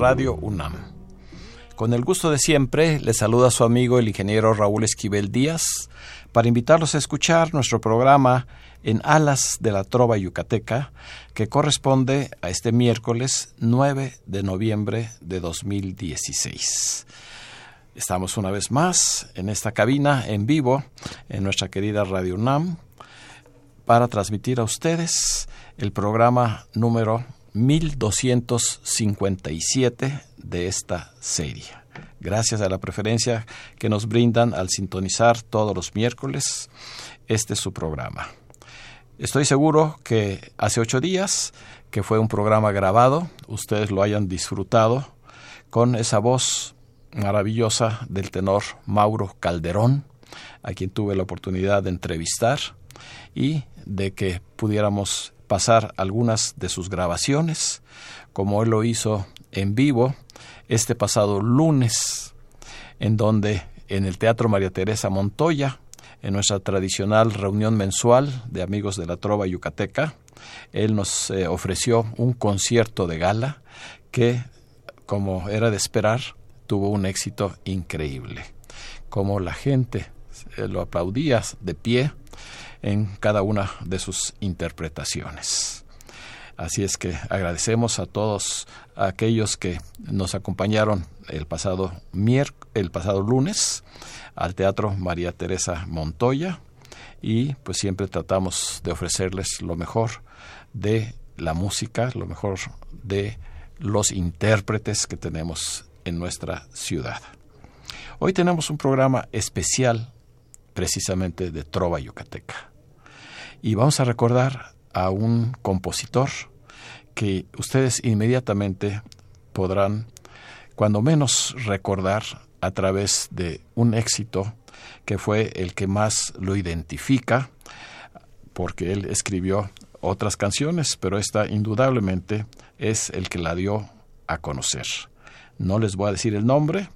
Radio UNAM. Con el gusto de siempre, le saluda su amigo el ingeniero Raúl Esquivel Díaz para invitarlos a escuchar nuestro programa en Alas de la Trova Yucateca, que corresponde a este miércoles 9 de noviembre de 2016. Estamos una vez más en esta cabina en vivo en nuestra querida Radio UNAM para transmitir a ustedes el programa número 1257 de esta serie. Gracias a la preferencia que nos brindan al sintonizar todos los miércoles este es su programa. Estoy seguro que hace ocho días, que fue un programa grabado, ustedes lo hayan disfrutado con esa voz maravillosa del tenor Mauro Calderón, a quien tuve la oportunidad de entrevistar y de que pudiéramos pasar algunas de sus grabaciones, como él lo hizo en vivo este pasado lunes, en donde en el Teatro María Teresa Montoya, en nuestra tradicional reunión mensual de amigos de la Trova Yucateca, él nos eh, ofreció un concierto de gala que, como era de esperar, tuvo un éxito increíble. Como la gente eh, lo aplaudía de pie, en cada una de sus interpretaciones. Así es que agradecemos a todos aquellos que nos acompañaron el pasado, el pasado lunes al Teatro María Teresa Montoya y pues siempre tratamos de ofrecerles lo mejor de la música, lo mejor de los intérpretes que tenemos en nuestra ciudad. Hoy tenemos un programa especial precisamente de Trova Yucateca y vamos a recordar a un compositor que ustedes inmediatamente podrán, cuando menos, recordar a través de un éxito que fue el que más lo identifica, porque él escribió otras canciones, pero esta indudablemente es el que la dio a conocer. No les voy a decir el nombre,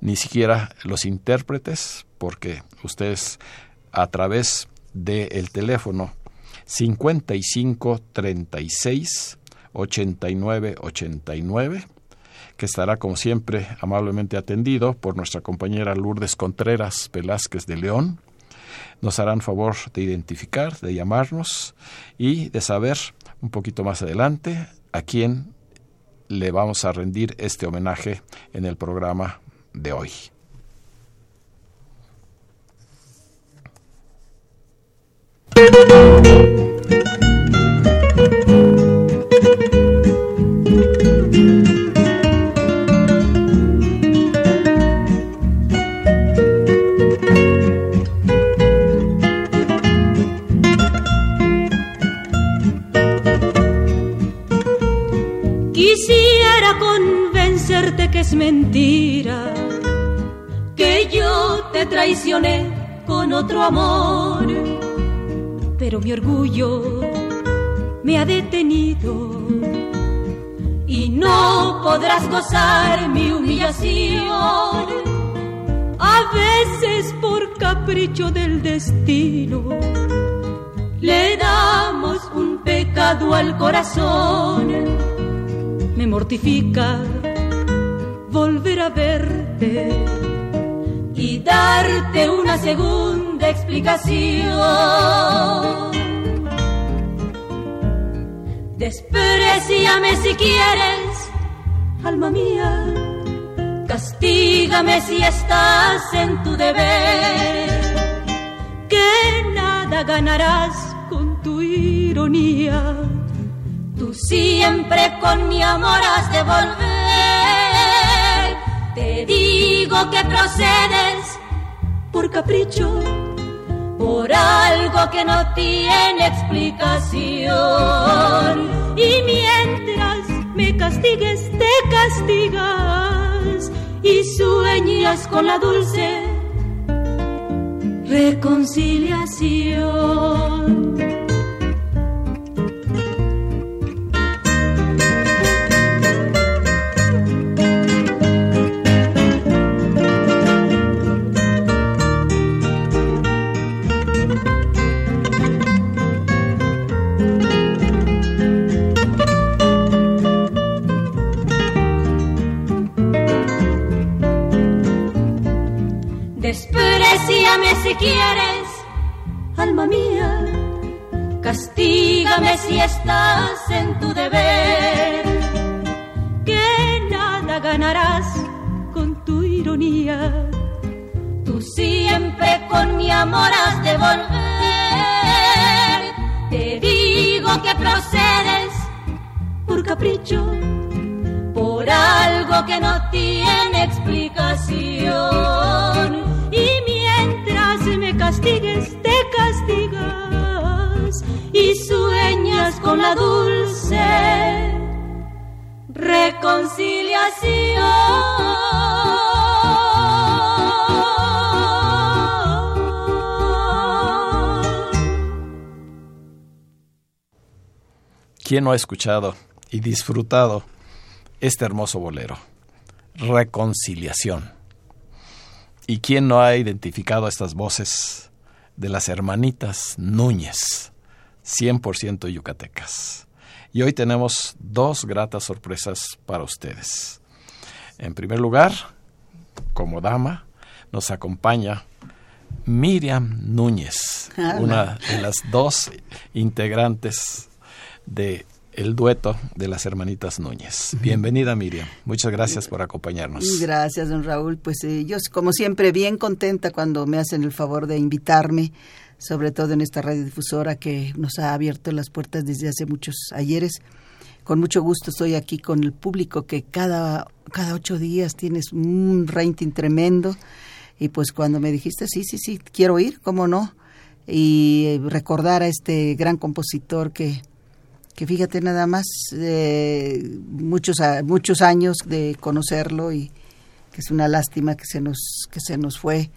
ni siquiera los intérpretes, porque ustedes a través del teléfono 55 36 89 89 que estará como siempre amablemente atendido por nuestra compañera Lourdes Contreras Velázquez de León. Nos harán favor de identificar, de llamarnos y de saber un poquito más adelante a quién le vamos a rendir este homenaje en el programa de hoy. Quisiera convencerte que es mentira, que yo te traicioné con otro amor pero mi orgullo me ha detenido y no podrás gozar mi humillación. A veces por capricho del destino le damos un pecado al corazón. Me mortifica volver a verte y darte una segunda explicación. Despreciame si quieres, alma mía, Castígame si estás en tu deber, que nada ganarás con tu ironía. Tú siempre con mi amor has de volver. Te digo que procedes por capricho, por algo que no tiene explicación. Y mientras me castigues, te castigas y sueñas con la dulce reconciliación. Quieres, alma mía, castígame si estás en tu deber, que nada ganarás con tu ironía. Tú siempre con mi amor has de volver. Te digo que procedes por capricho, por algo que no tiene explicación te castigas y sueñas con la dulce reconciliación. ¿Quién no ha escuchado y disfrutado este hermoso bolero? Reconciliación. ¿Y quién no ha identificado estas voces de las hermanitas Núñez, 100% yucatecas? Y hoy tenemos dos gratas sorpresas para ustedes. En primer lugar, como dama, nos acompaña Miriam Núñez, una de las dos integrantes de el dueto de las hermanitas Núñez. Bienvenida Miriam, muchas gracias por acompañarnos. Gracias, don Raúl. Pues eh, yo como siempre bien contenta cuando me hacen el favor de invitarme, sobre todo en esta radiodifusora que nos ha abierto las puertas desde hace muchos ayeres. Con mucho gusto estoy aquí con el público que cada, cada ocho días tienes un rating tremendo. Y pues cuando me dijiste, sí, sí, sí, quiero ir, ¿cómo no? Y recordar a este gran compositor que que fíjate nada más eh, muchos muchos años de conocerlo y que es una lástima que se nos que se nos fue.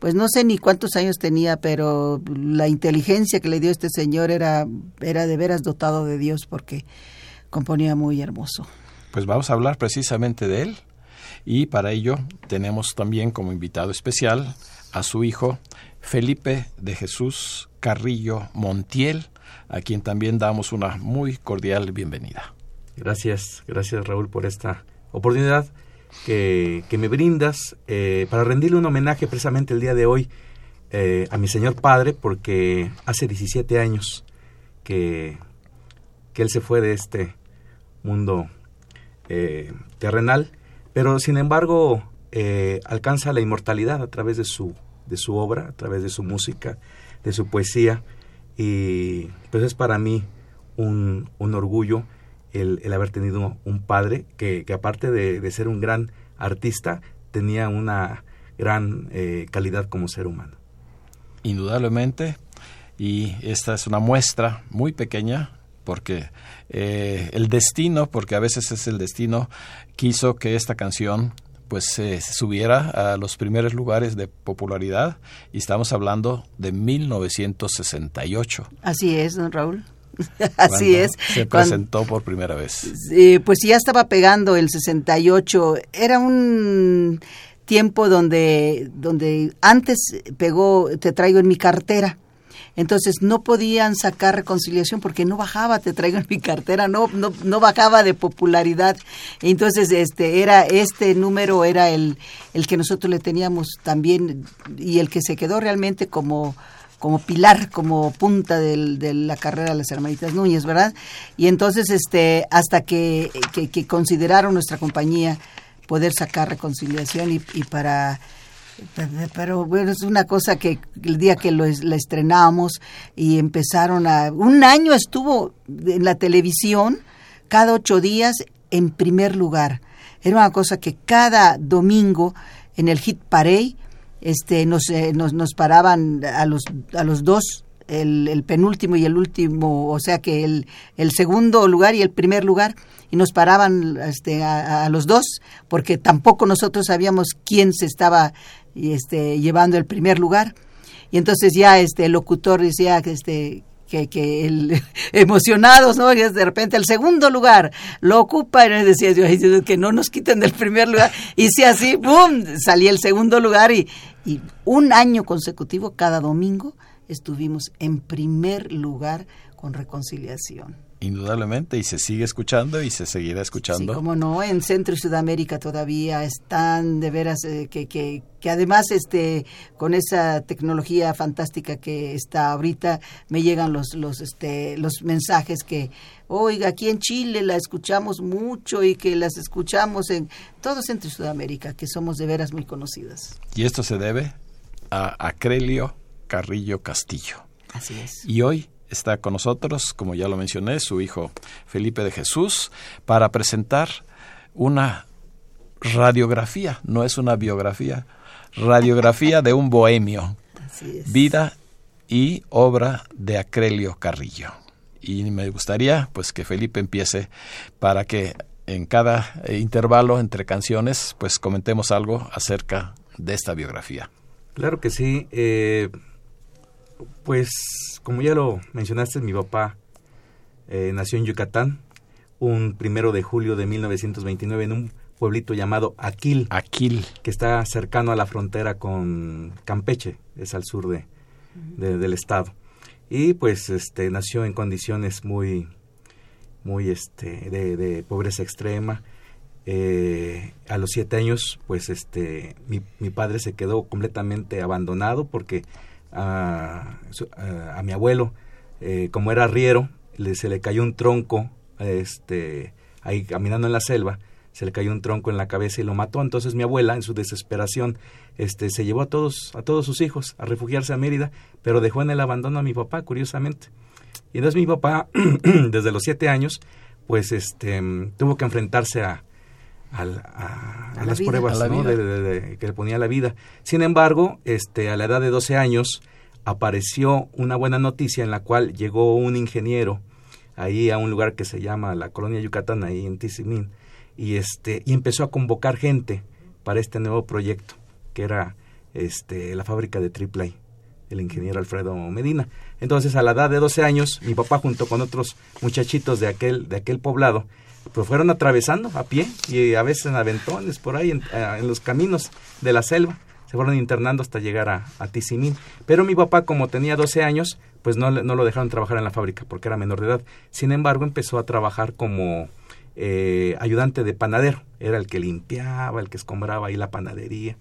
Pues no sé ni cuántos años tenía pero la inteligencia que le dio este señor era era de veras dotado de Dios porque componía muy hermoso. Pues vamos a hablar precisamente de él. Y para ello tenemos también como invitado especial a su hijo Felipe de Jesús Carrillo Montiel a quien también damos una muy cordial bienvenida. Gracias, gracias Raúl por esta oportunidad que, me brindas eh, para rendirle un homenaje precisamente el día de hoy eh, a mi señor padre, porque hace 17 años que, que él se fue de este mundo eh, terrenal, pero sin embargo alcanza la inmortalidad a través de su, de su obra, a través de su música, de su poesía y pues es para mí un, un orgullo el, el, haber tenido un padre que, que aparte de, de, ser un gran artista, tenía una gran eh, calidad como ser humano. Indudablemente, y esta es una muestra muy pequeña porque eh, el destino, porque a veces es el destino, quiso que esta canción pues se subiera a los primeros lugares de popularidad y estamos hablando de 1968. Así es, don Raúl. Así es. Se presentó por primera vez. pues ya estaba pegando el 68. Era un tiempo donde, donde antes pegó Te traigo en mi cartera entonces no podían sacar reconciliación porque no bajaba, te traigo en mi cartera, no, no, no bajaba de popularidad. Entonces este era este número era el, el que nosotros le teníamos también y el que se quedó realmente como como pilar, como punta de la carrera de las hermanitas Núñez, ¿verdad? Y entonces, este, hasta que, que, que consideraron nuestra compañía poder sacar reconciliación y, y para pero bueno, es una cosa que el día que lo, la estrenamos y empezaron a... Un año estuvo en la televisión, cada ocho días, en primer lugar. Era una cosa que cada domingo en el Hit Parade este, nos, eh, nos, nos, paraban a los, a los dos, el, el, penúltimo y el último, o sea que el, el segundo lugar y el primer lugar, y nos paraban este, a, a, los dos, porque tampoco nosotros sabíamos quién se estaba este, llevando el primer lugar. Y entonces ya este, el locutor decía que este, que, que el, emocionados, ¿no? Y de repente el segundo lugar lo ocupa y decía yo, que no nos quiten del primer lugar. Y si así, ¡pum! salía el segundo lugar y, y un año consecutivo, cada domingo, estuvimos en primer lugar con reconciliación indudablemente, y se sigue escuchando y se seguirá escuchando. Sí, como no, en Centro y Sudamérica todavía están de veras eh, que, que, que, además este con esa tecnología fantástica que está ahorita me llegan los los este los mensajes que oiga, aquí en Chile la escuchamos mucho y que las escuchamos en todo Centro y Sudamérica, que somos de veras muy conocidas. Y esto se debe a Acrelio Carrillo Castillo. Así es. Y hoy está con nosotros, como ya lo mencioné, su hijo Felipe de Jesús, para presentar una radiografía, no es una biografía, radiografía de un bohemio, vida y obra de Acrelio Carrillo. Y me gustaría pues que Felipe empiece para que en cada intervalo entre canciones pues comentemos algo acerca de esta biografía. Claro que sí. Eh, pues, como ya lo mencionaste, mi papá eh, nació en Yucatán un primero de julio de 1929 en un pueblito llamado Aquil. Aquil. Que está cercano a la frontera con Campeche, es al sur de, de, del estado. Y pues este nació en condiciones muy, muy este, de, de pobreza extrema. Eh, a los siete años, pues este, mi, mi padre se quedó completamente abandonado porque a, a, mi abuelo, eh, como era riero, le, se le cayó un tronco, este, ahí caminando en la selva, se le cayó un tronco en la cabeza y lo mató. Entonces mi abuela, en su desesperación, este, se llevó a todos, a todos sus hijos a refugiarse a Mérida, pero dejó en el abandono a mi papá, curiosamente. Y entonces mi papá, desde los siete años, pues este, tuvo que enfrentarse a, a, a, a, las vida, pruebas ¿no? de, de, de, que le ponía la vida. Sin embargo, este, a la edad de 12 años apareció una buena noticia en la cual llegó un ingeniero ahí a un lugar que se llama la colonia Yucatán, ahí en Tizimín, y, este, y empezó a convocar gente para este nuevo proyecto, que era este, la fábrica de AAA, el ingeniero Alfredo Medina. Entonces, a la edad de 12 años, mi papá junto con otros muchachitos de aquel, de aquel poblado, pues fueron atravesando a pie y a veces en aventones por ahí en los caminos de la selva. Se fueron internando hasta llegar a, a Tizimín. Pero mi papá, como tenía 12 años, pues no, no lo dejaron trabajar en la fábrica porque era menor de edad. Sin embargo, empezó a trabajar como eh, ayudante de panadero. Era el que limpiaba, el que escombraba ahí la panadería,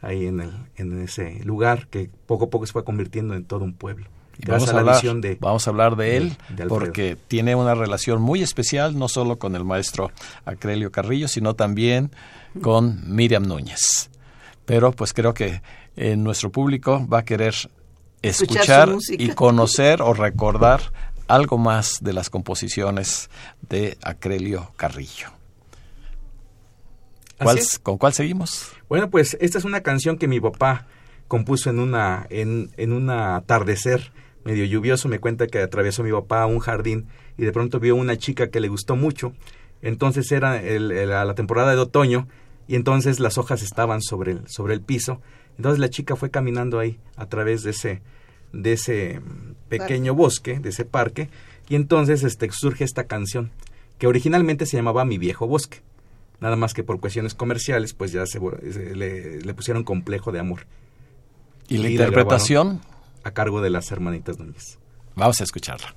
ahí en, el, en ese lugar que poco a poco se fue convirtiendo en todo un pueblo. Vamos a, hablar, de, vamos a hablar de él de, de porque tiene una relación muy especial no solo con el maestro Acrelio Carrillo, sino también con Miriam Núñez. Pero pues creo que eh, nuestro público va a querer escuchar, escuchar y conocer o recordar algo más de las composiciones de Acrelio Carrillo. ¿Cuál, ¿Con cuál seguimos? Bueno, pues esta es una canción que mi papá compuso en una en, en un atardecer medio lluvioso, me cuenta que atravesó mi papá un jardín y de pronto vio una chica que le gustó mucho. Entonces era el, el, la temporada de otoño y entonces las hojas estaban sobre el, sobre el piso. Entonces la chica fue caminando ahí a través de ese, de ese pequeño bosque, de ese parque, y entonces este, surge esta canción, que originalmente se llamaba Mi viejo bosque. Nada más que por cuestiones comerciales, pues ya se, se le, le, pusieron complejo de amor. ¿Y, y la interpretación? a cargo de las hermanitas Núñez. Vamos a escucharla.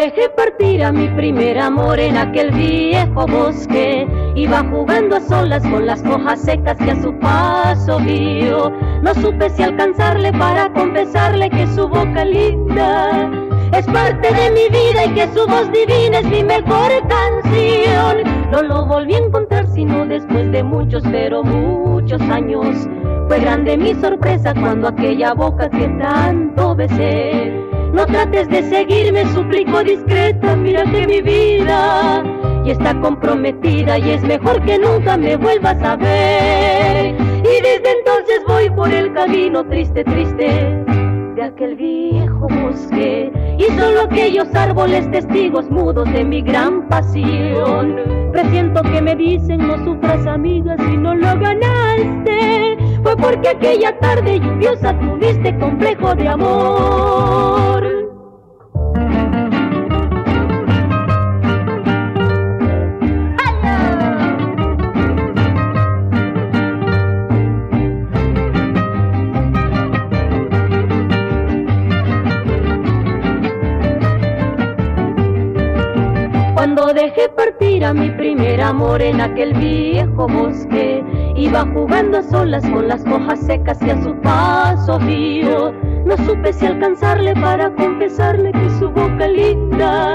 Dejé partir a mi primer amor en aquel viejo bosque, iba jugando a solas con las hojas secas que a su paso vio. No supe si alcanzarle para confesarle que su boca linda es parte de mi vida y que su voz divina es mi mejor canción. No lo volví a encontrar sino después de muchos, pero muchos años. Fue grande mi sorpresa cuando aquella boca que tanto besé no trates de seguirme, suplico discreta, mira que mi vida y está comprometida y es mejor que nunca me vuelvas a ver. Y desde entonces voy por el camino triste, triste de aquel viejo bosque y solo aquellos árboles testigos mudos de mi gran pasión. Presiento que me dicen no sufras amiga si no lo ganaste, fue porque aquella tarde lluviosa tuviste complejo de amor. En aquel viejo bosque, iba jugando a solas con las hojas secas y a su paso vio. No supe si alcanzarle para confesarle que su boca linda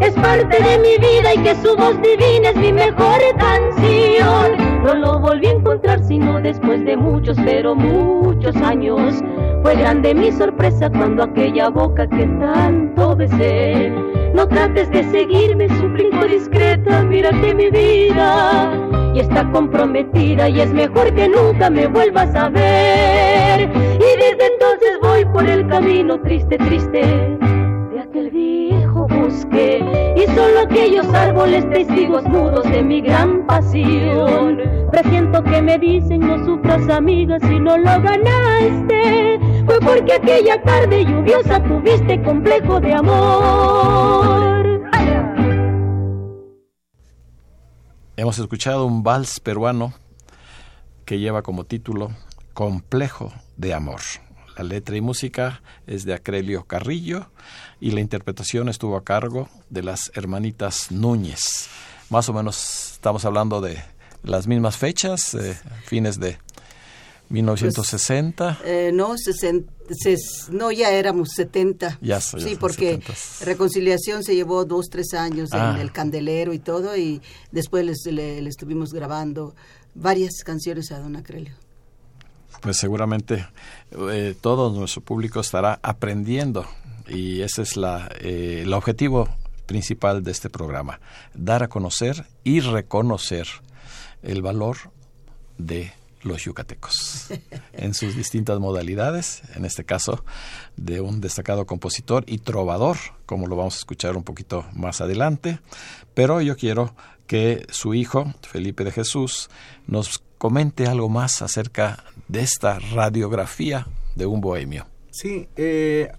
es parte de mi vida y que su voz divina es mi mejor canción. No lo volví a encontrar sino después de muchos, pero muchos años. Fue grande mi sorpresa cuando aquella boca que tanto besé no trates de seguirme, suplico discreta, mírate mi vida. Y está comprometida y es mejor que nunca me vuelvas a ver. Y desde entonces voy por el camino triste, triste de aquel viejo bosque. Y solo aquellos árboles testigos mudos de mi gran pasión. Presiento que me dicen no sufras amiga si no lo ganaste fue porque aquella tarde lluviosa tuviste complejo de amor. Hemos escuchado un vals peruano que lleva como título Complejo de Amor. La letra y música es de Acrelio Carrillo y la interpretación estuvo a cargo de las hermanitas Núñez. Más o menos estamos hablando de las mismas fechas, eh, fines de 1960. Pues, eh, no, no, ya éramos 70. Ya, sí, porque Reconciliación se llevó dos, tres años en ah. el Candelero y todo, y después le, estuvimos grabando varias canciones a Don Acrelio. Pues seguramente eh, todo nuestro público estará aprendiendo y ese es la, eh, el objetivo principal de este programa, dar a conocer y reconocer el valor de los yucatecos en sus distintas modalidades, en este caso de un destacado compositor y trovador, como lo vamos a escuchar un poquito más adelante, pero yo quiero que su hijo, Felipe de Jesús, nos comente algo más acerca de esta radiografía de un bohemio. Sí, eh,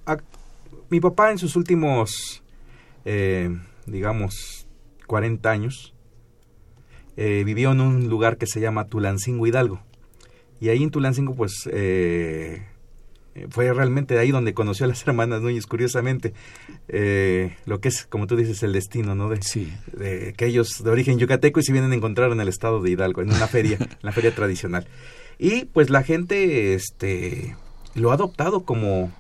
mi papá en sus últimos, eh, digamos, 40 años, eh, vivió en un lugar que se llama Tulancingo Hidalgo. Y ahí en Tulancingo, pues, eh, fue realmente ahí donde conoció a las hermanas Núñez, curiosamente. Eh, lo que es, como tú dices, el destino, ¿no? De, sí. de que ellos de origen yucateco y se vienen a encontrar en el estado de Hidalgo, en una feria, en la feria tradicional. Y pues la gente este, lo ha adoptado como,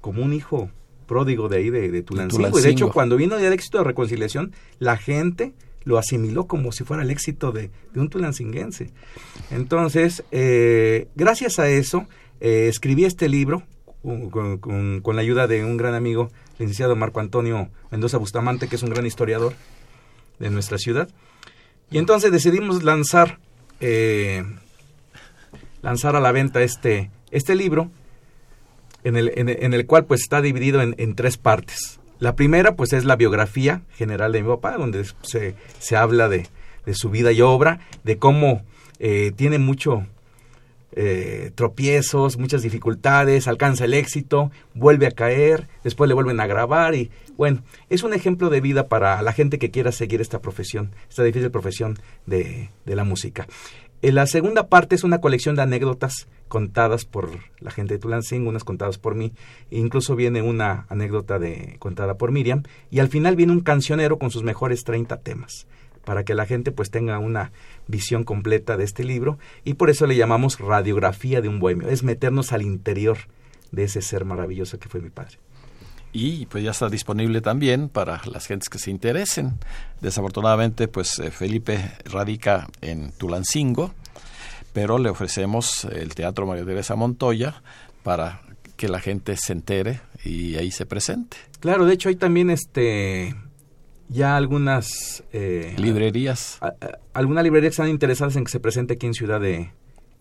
como un hijo pródigo de ahí, de, Tulancingo. Y de hecho, cuando vino el éxito de reconciliación, la gente lo asimiló como si fuera el éxito de, un tulancinguense. Entonces, eh, gracias a eso, eh, escribí este libro con, la ayuda de un gran amigo, licenciado Marco Antonio Mendoza Bustamante, que es un gran historiador de nuestra ciudad. Y entonces decidimos lanzar, eh, lanzar a la venta este, este libro, en el, en, el cual pues está dividido en, en tres partes. La primera, pues, es la biografía general de mi papá, donde se, se habla de, de, su vida y obra, de cómo eh, tiene mucho eh, tropiezos, muchas dificultades, alcanza el éxito, vuelve a caer, después le vuelven a grabar y, bueno, es un ejemplo de vida para la gente que quiera seguir esta profesión, esta difícil profesión de, de la música. Eh, la segunda parte es una colección de anécdotas contadas por la gente de Tulancingo, unas contadas por mí, e incluso viene una anécdota de, contada por Miriam, y al final viene un cancionero con sus mejores 30 temas, para que la gente pues tenga una visión completa de este libro, y por eso le llamamos radiografía de un bohemio, es meternos al interior de ese ser maravilloso que fue mi padre y pues ya está disponible también para las gentes que se interesen. Desafortunadamente, pues eh, Felipe radica en Tulancingo, pero le ofrecemos el Teatro María Teresa Montoya para que la gente se entere y ahí se presente. Claro, de hecho hay también este ya algunas eh, librerías, algunas librerías que están interesadas en que se presente aquí en Ciudad de,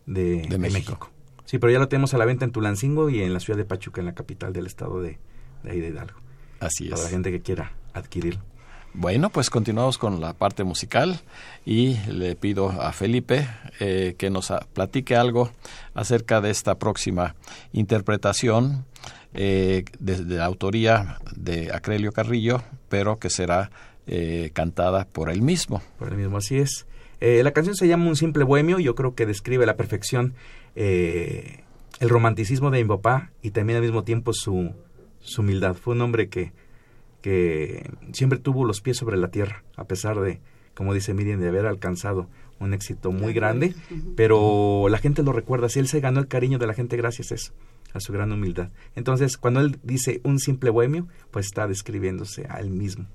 de, México. Sí, pero ya lo tenemos a la venta en Tulancingo y en la ciudad de Pachuca, en la capital del estado de, de ahí de Hidalgo. Así es. Para la gente que quiera adquirirlo. Bueno, pues continuamos con la parte musical y le pido a Felipe eh, que nos platique algo acerca de esta próxima interpretación eh, de, la autoría de Acrelio Carrillo, pero que será eh, cantada por él mismo. Por él mismo, así es. la canción se llama Un simple bohemio, yo creo que describe a la perfección el romanticismo de mi papá y también al mismo tiempo su, su humildad. Fue un hombre que, que siempre tuvo los pies sobre la tierra, a pesar de, como dice Miriam, de haber alcanzado un éxito muy grande, pero la gente lo recuerda, si él se ganó el cariño de la gente gracias a eso, a su gran humildad. Entonces, cuando él dice un simple bohemio, pues está describiéndose a él mismo,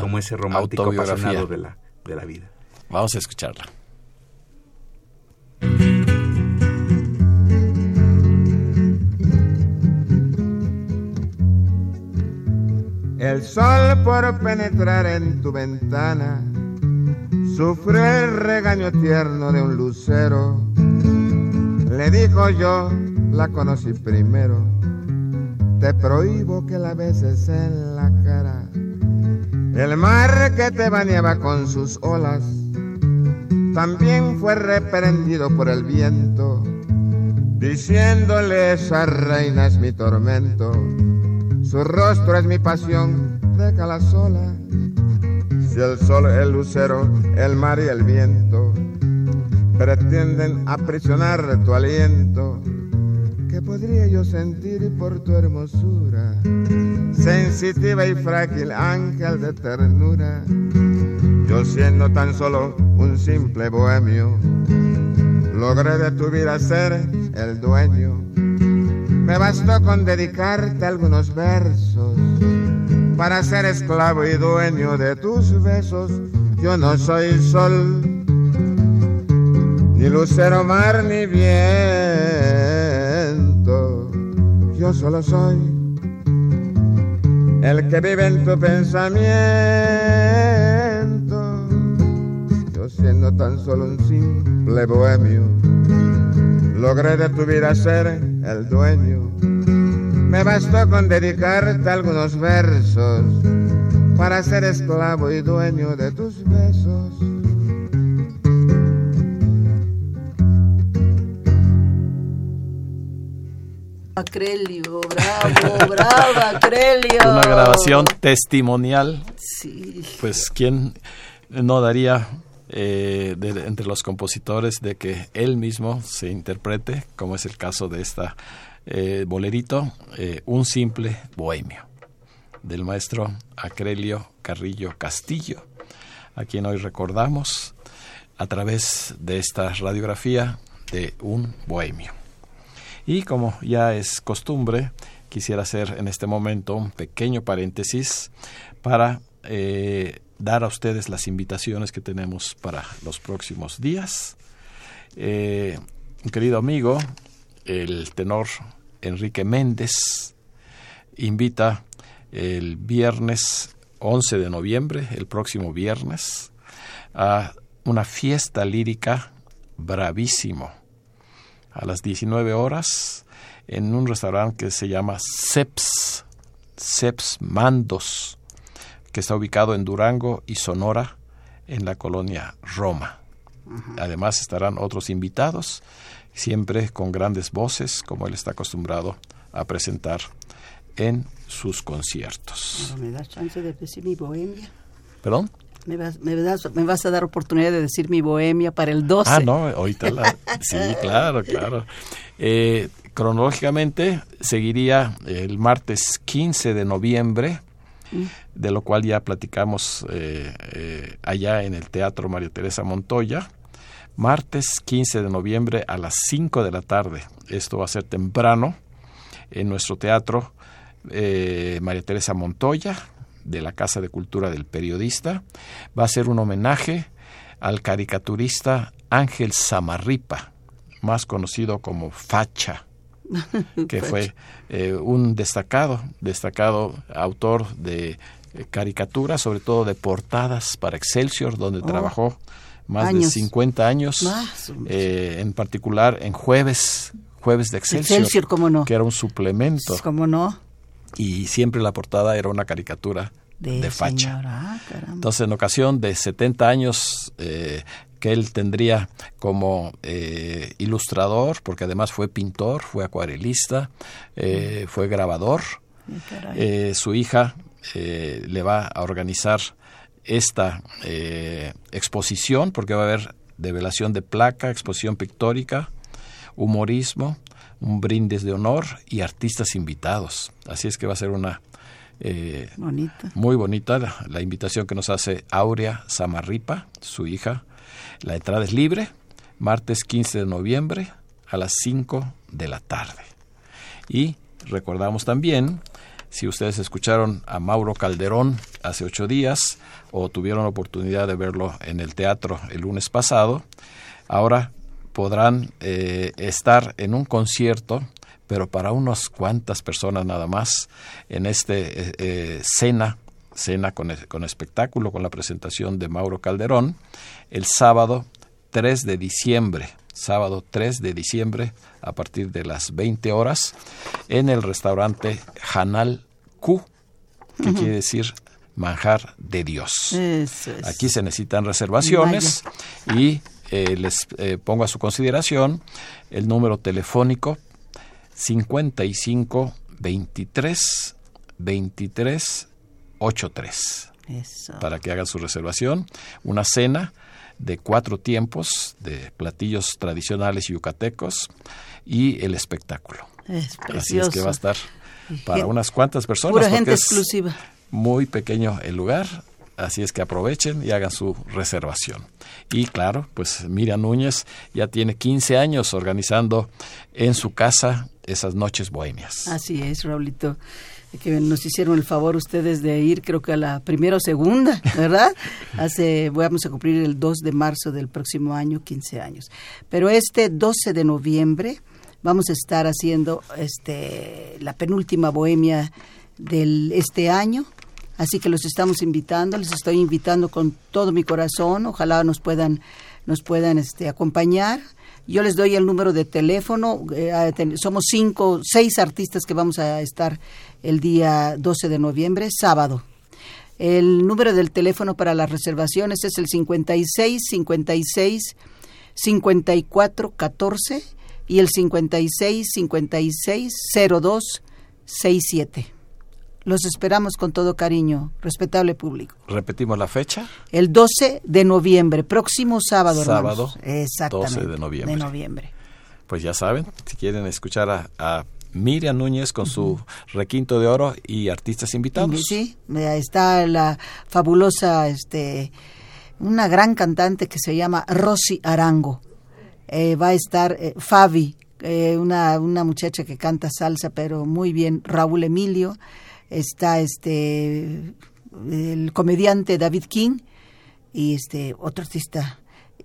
como ese romántico apasionado de la, de la vida. Vamos a escucharla. El sol por penetrar en tu ventana sufrió el regaño tierno de un lucero. Le dijo yo, la conocí primero, te prohíbo que la beses en la cara. El mar que te bañaba con sus olas también fue reprendido por el viento, diciéndole esa reina es mi tormento su rostro es mi pasión, déjala sola. Si el sol, el lucero, el mar y el viento pretenden aprisionar tu aliento, ¿qué podría yo sentir por tu hermosura? Sensitiva y frágil, ángel de ternura. Yo siendo tan solo un simple bohemio, logré de tu vida ser el dueño me bastó con dedicarte algunos versos para ser esclavo y dueño de tus besos. Yo no soy sol, ni lucero, mar, ni viento. Yo solo soy el que vive en tu pensamiento. Yo siendo tan solo un simple bohemio logré de tu vida ser el dueño. Me bastó con dedicarte algunos versos para ser esclavo y dueño de tus besos. Acrelio, bravo, bravo, Acrelio. Una grabación testimonial. Sí. Pues, ¿quién no daría eh, entre los compositores de que él mismo se interprete, como es el caso de esta eh, bolerito, eh, Un simple bohemio, del maestro Acrelio Carrillo Castillo, a quien hoy recordamos a través de esta radiografía de un bohemio. Y como ya es costumbre, quisiera hacer en este momento un pequeño paréntesis para dar a ustedes las invitaciones que tenemos para los próximos días. Eh, un querido amigo, el tenor Enrique Méndez, invita el viernes 11 de noviembre, el próximo viernes, a una fiesta lírica bravísimo a las 19 horas en un restaurante que se llama Ceps, Ceps Mandos, que está ubicado en Durango y Sonora, en la colonia Roma. Además estarán otros invitados, siempre con grandes voces, como él está acostumbrado a presentar en sus conciertos. ¿Me das chance de decir mi bohemia? ¿Perdón? Me vas, me, das- me vas a dar oportunidad de decir mi bohemia para el 12. Ah, no, ahorita la... Sí, claro, claro. Eh, cronológicamente seguiría el martes 15 de noviembre, de lo cual ya platicamos eh, eh, allá en el Teatro María Teresa Montoya. Martes 15 de noviembre a las 5 de la tarde. Esto va a ser temprano en nuestro teatro eh, María Teresa Montoya, de la Casa de Cultura del Periodista. Va a ser un homenaje al caricaturista Ángel Samarripa, más conocido como Facha, que fue eh, un destacado, destacado autor de eh, caricaturas, sobre todo de portadas para Excelsior, donde Oh, trabajó más de años. 50 años, Más, eh, en particular en Jueves, Jueves de Excelsior, Excelsior, cómo no. que era un suplemento, ¿Cómo no? y siempre la portada era una caricatura de, De, Facha. Ah. Entonces, en ocasión de 70 años eh, que él tendría como eh, ilustrador, porque además fue pintor, fue acuarelista, eh, fue grabador, caray. eh, su hija eh, le va a organizar esta exposición, porque va a haber develación de placa, exposición pictórica, humorismo, un brindis de honor y artistas invitados. Así es que va a ser una eh, Bonita. muy bonita la, la invitación que nos hace Aurea Samarripa, su hija. La entrada es libre, martes 15 de noviembre a las 5 de la tarde. Y recordamos también, si ustedes escucharon a Mauro Calderón hace ocho días o tuvieron la oportunidad de verlo en el teatro el lunes pasado, ahora podrán eh, estar en un concierto, pero para unas cuantas personas nada más, en este eh, eh, cena, cena con, con espectáculo, con la presentación de Mauro Calderón, el sábado 3 de diciembre, sábado 3 de diciembre, a partir de las 20 horas, en el restaurante Hanal Q, que quiere decir manjar de Dios. Eso es. Aquí se necesitan reservaciones y eh, les eh, pongo a su consideración el número telefónico 55 23 23 83 Eso. para que hagan su reservación. Una cena de cuatro tiempos de platillos tradicionales yucatecos y el espectáculo. Es Así es que va a estar para unas cuantas personas. Pura gente es exclusiva. Muy pequeño el lugar, así es que aprovechen y hagan su reservación. Y claro, pues Miriam Núñez ya tiene 15 años organizando en su casa esas noches bohemias. Así es, Raulito. Que nos hicieron el favor ustedes de ir, creo que a la primera o segunda, ¿verdad? Hace, vamos a cumplir el 2 de marzo del próximo año, 15 años. Pero este 12 de noviembre vamos a estar haciendo este la penúltima bohemia del este año. Así que los estamos invitando, les estoy invitando con todo mi corazón. Ojalá nos puedan, nos puedan este, acompañar. Yo les doy el número de teléfono. eh, somos cinco, seis artistas que vamos a estar el día 12 de noviembre, sábado. El número del teléfono para las reservaciones es el 56 56 54 14 y el 56 56 02 67. Los esperamos con todo cariño, respetable público. Repetimos la fecha. El 12 de noviembre, próximo sábado, Sábado, hermanos. Exactamente. 12 de noviembre. De noviembre. Pues ya saben, si quieren escuchar a, a Miriam Núñez con su requinto de oro y artistas invitados. Sí, está la fabulosa, este, una gran cantante que se llama Rosy Arango. Eh, va a estar eh, Fabi, eh, una, una muchacha que canta salsa, pero muy bien, Raúl Emilio. Está este el comediante David King y este otro artista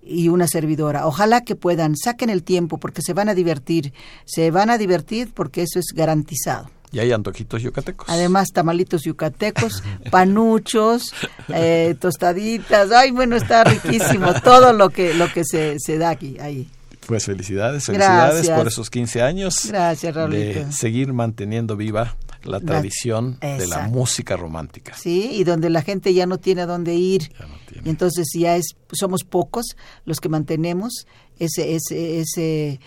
y una servidora. Ojalá que puedan, saquen el tiempo porque se van a divertir, se van a divertir porque eso es garantizado. Y hay antojitos yucatecos. Además, tamalitos yucatecos, panuchos, eh, tostaditas. Ay, bueno, está riquísimo todo lo que lo que se, se da aquí. Ahí. Pues felicidades, felicidades Gracias. por esos 15 años. Gracias, Raulito. De seguir manteniendo viva la tradición de la música romántica. Sí, y donde la gente ya no tiene a dónde ir. Ya no tiene. Y entonces ya es, somos pocos los que mantenemos ese, ese, ese,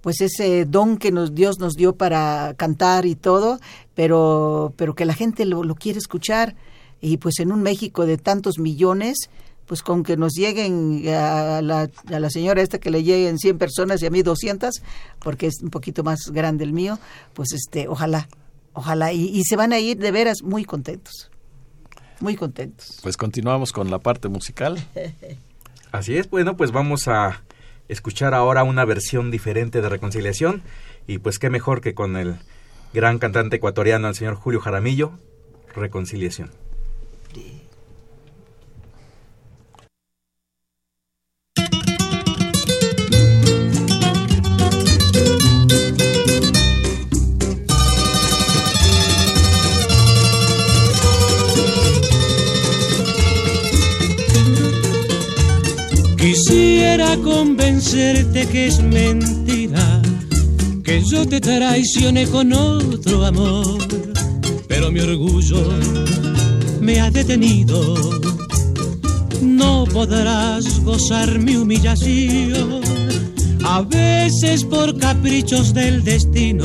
pues ese don que nos, Dios nos dio para cantar y todo, pero, pero que la gente lo, lo quiere escuchar. y pues en un México de tantos millones, pues con que nos lleguen a la, a la señora esta que le lleguen 100 personas y a mí 200, porque es un poquito más grande el mío, pues este, ojalá, ojalá, y, y se van a ir de veras muy contentos, muy contentos. Pues continuamos con la parte musical. Así es, bueno, pues vamos a escuchar ahora una versión diferente de Reconciliación y pues qué mejor que con el gran cantante ecuatoriano, el señor Julio Jaramillo, Reconciliación. Quisiera convencerte que es mentira, que yo te traicione con otro amor, pero mi orgullo me ha detenido. No podrás gozar mi humillación, a veces por caprichos del destino,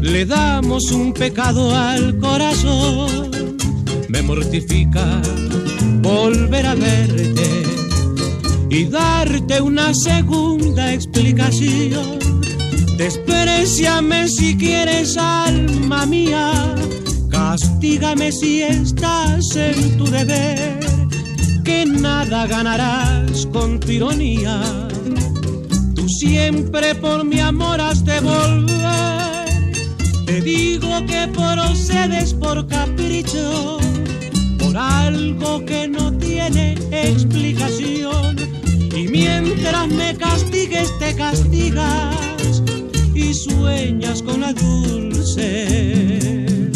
le damos un pecado al corazón. Me mortifica volver a verte y darte una segunda explicación. Despreciame si quieres, alma mía, castígame si estás en tu deber, que nada ganarás con tu ironía. Tú siempre por mi amor has de volver. Te digo que procedes por capricho, por algo que no tiene explicación y mientras me castigues te castigas y sueñas con la dulce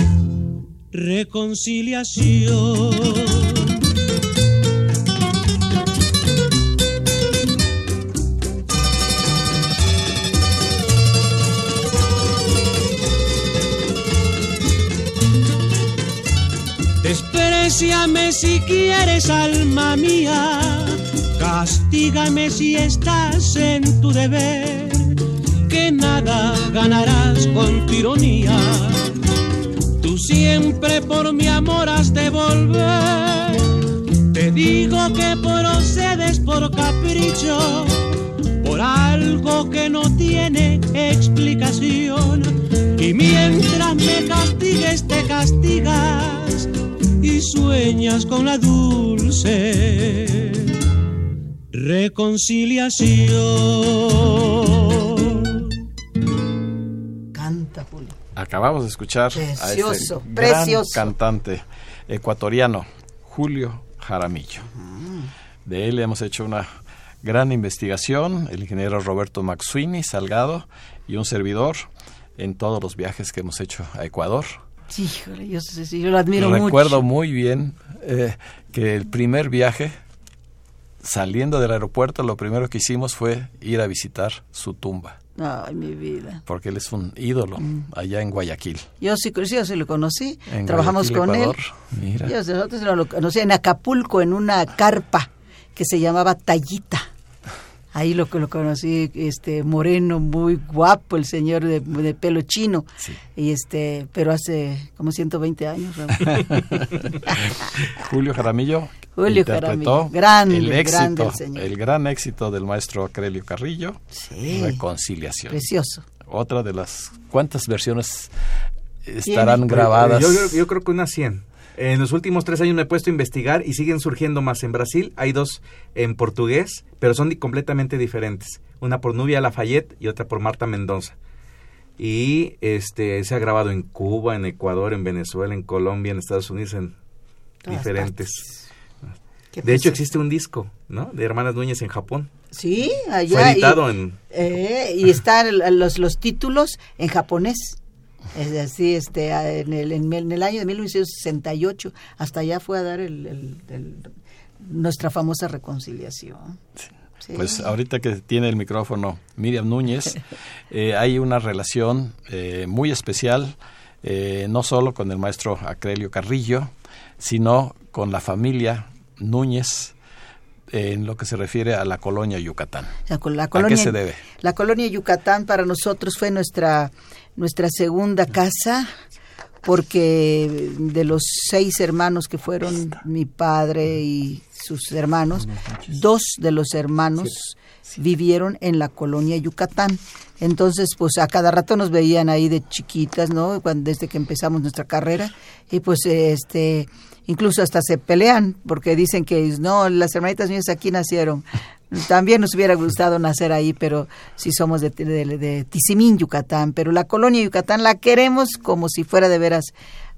reconciliación. Despreciame si quieres, alma mía Castígame si estás en tu deber, que nada ganarás con tu ironía. Tú siempre por mi amor has de volver. Te digo que procedes por capricho, por algo que no tiene explicación. Y mientras me castigues, te castigas y sueñas con la dulce reconciliación. Canta, Julio. Acabamos de escuchar Precioso, a este precioso. gran cantante ecuatoriano, Julio Jaramillo. De él hemos hecho una gran investigación, el ingeniero Roberto Maxuini Salgado y un servidor en todos los viajes que hemos hecho a Ecuador. Sí, híjole, yo, yo lo admiro Recuerdo mucho. muy bien eh, que el primer viaje, saliendo del aeropuerto, lo primero que hicimos fue ir a visitar su tumba, Ay, mi vida. porque él es un ídolo Mm. allá en Guayaquil. Yo sí, yo sí lo conocí, En trabajamos Guayaquil, con Ecuador. él. Mira. Yo, nosotros lo conocí en Acapulco, en una carpa que se llamaba Tallita. Ahí lo que lo conocí, este moreno, muy guapo, el señor de, de pelo chino. Sí. Y este, pero hace como 120 años. Julio Jaramillo Julio interpretó Jaramillo, grande, el éxito, grande el señor. el gran éxito del maestro Acrelio Carrillo, Sí. Reconciliación. Precioso. Otra de las cuántas versiones estarán Tiene. grabadas. Yo, creo- yo creo que unas 100. En los últimos tres años me he puesto a investigar y siguen surgiendo más. En Brasil hay dos en portugués, pero son completamente diferentes. Una por Nubia Lafayette y otra por Marta Mendoza. Y este se ha grabado en Cuba, en Ecuador, en Venezuela, en Colombia, en Estados Unidos, en Todas diferentes. De hecho existe un disco, ¿no? De Hermanas Núñez en Japón. Sí, allá. Fue editado y, en eh, y están los, los títulos en japonés. Es así, este, en el, en el- en el año de 1968, hasta allá fue a dar el, el- el- nuestra famosa reconciliación. Sí. Pues ahorita que tiene el micrófono Miriam Núñez, eh, hay una relación eh, muy especial, eh, no solo con el maestro Acrelio Carrillo, sino con la familia Núñez en lo que se refiere a la colonia Yucatán. La, col- la ¿A colonia, qué se debe? La colonia Yucatán para nosotros fue nuestra, nuestra segunda casa porque de los seis hermanos que fueron mi padre y sus hermanos, dos de los hermanos vivieron en la colonia Yucatán. Entonces, pues a cada rato nos veían ahí de chiquitas, ¿no? Cuando, desde que empezamos nuestra carrera. Y pues, este, incluso hasta se pelean porque dicen que no, las hermanitas mías aquí nacieron. También nos hubiera gustado nacer ahí, pero sí somos de, de, de Tizimín, Yucatán. Pero la colonia Yucatán la queremos como si fuera de veras